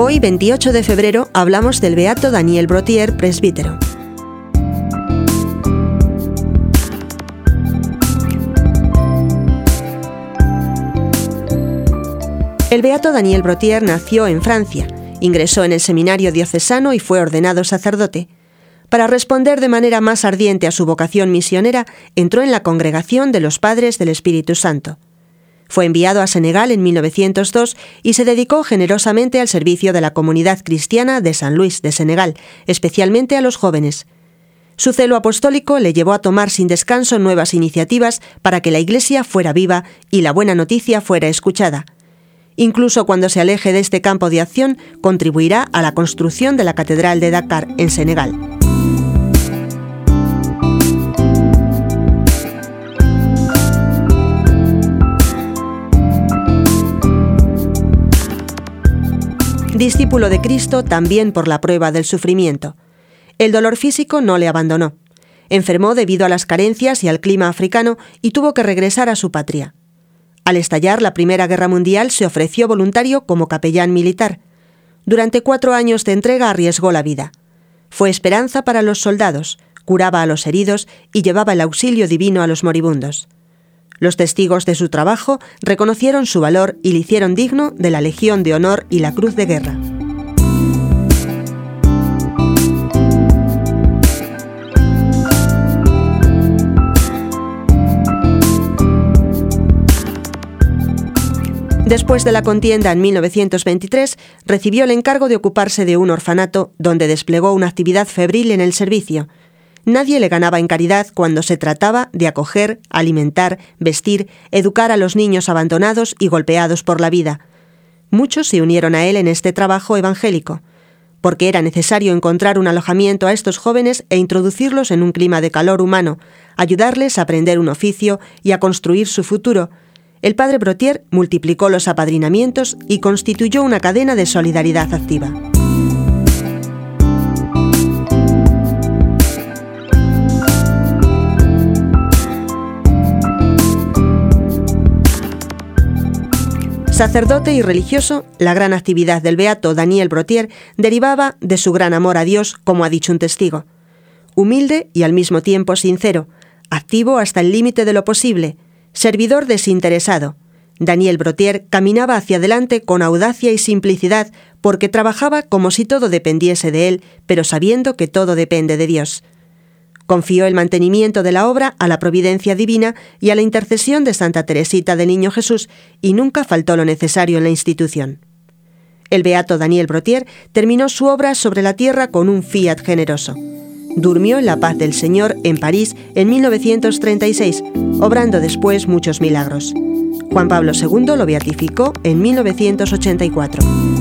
Hoy, 28 de febrero, hablamos del beato Daniel Brotier, presbítero. El beato Daniel Brotier nació en Francia, ingresó en el seminario diocesano y fue ordenado sacerdote. Para responder de manera más ardiente a su vocación misionera, entró en la congregación de los Padres del Espíritu Santo. Fue enviado a Senegal en 1902 y se dedicó generosamente al servicio de la comunidad cristiana de San Luis de Senegal, especialmente a los jóvenes. Su celo apostólico le llevó a tomar sin descanso nuevas iniciativas para que la Iglesia fuera viva y la buena noticia fuera escuchada. Incluso cuando se aleje de este campo de acción, contribuirá a la construcción de la Catedral de Dakar, en Senegal. Discípulo de Cristo también por la prueba del sufrimiento. El dolor físico no le abandonó. Enfermó debido a las carencias y al clima africano y tuvo que regresar a su patria. Al estallar la Primera Guerra Mundial se ofreció voluntario como capellán militar. Durante cuatro años de entrega arriesgó la vida. Fue esperanza para los soldados, curaba a los heridos y llevaba el auxilio divino a los moribundos. Los testigos de su trabajo reconocieron su valor y le hicieron digno de la Legión de Honor y la Cruz de Guerra. Después de la contienda en 1923, recibió el encargo de ocuparse de un orfanato donde desplegó una actividad febril en el servicio. Nadie le ganaba en caridad cuando se trataba de acoger, alimentar, vestir, educar a los niños abandonados y golpeados por la vida. Muchos se unieron a él en este trabajo evangélico, porque era necesario encontrar un alojamiento a estos jóvenes e introducirlos en un clima de calor humano, ayudarles a aprender un oficio y a construir su futuro, el padre Brotier multiplicó los apadrinamientos y constituyó una cadena de solidaridad activa. Sacerdote y religioso, la gran actividad del beato Daniel Brotier derivaba de su gran amor a Dios, como ha dicho un testigo. Humilde y al mismo tiempo sincero, activo hasta el límite de lo posible, servidor desinteresado. Daniel Brotier caminaba hacia adelante con audacia y simplicidad porque trabajaba como si todo dependiese de él, pero sabiendo que todo depende de Dios. Confió el mantenimiento de la obra a la providencia divina y a la intercesión de Santa Teresita de Niño Jesús, y nunca faltó lo necesario en la institución. El beato Daniel Brotier terminó su obra sobre la tierra con un fiat generoso durmió en la paz del Señor en París en 1936, obrando después muchos milagros. Juan Pablo II lo beatificó en 1984.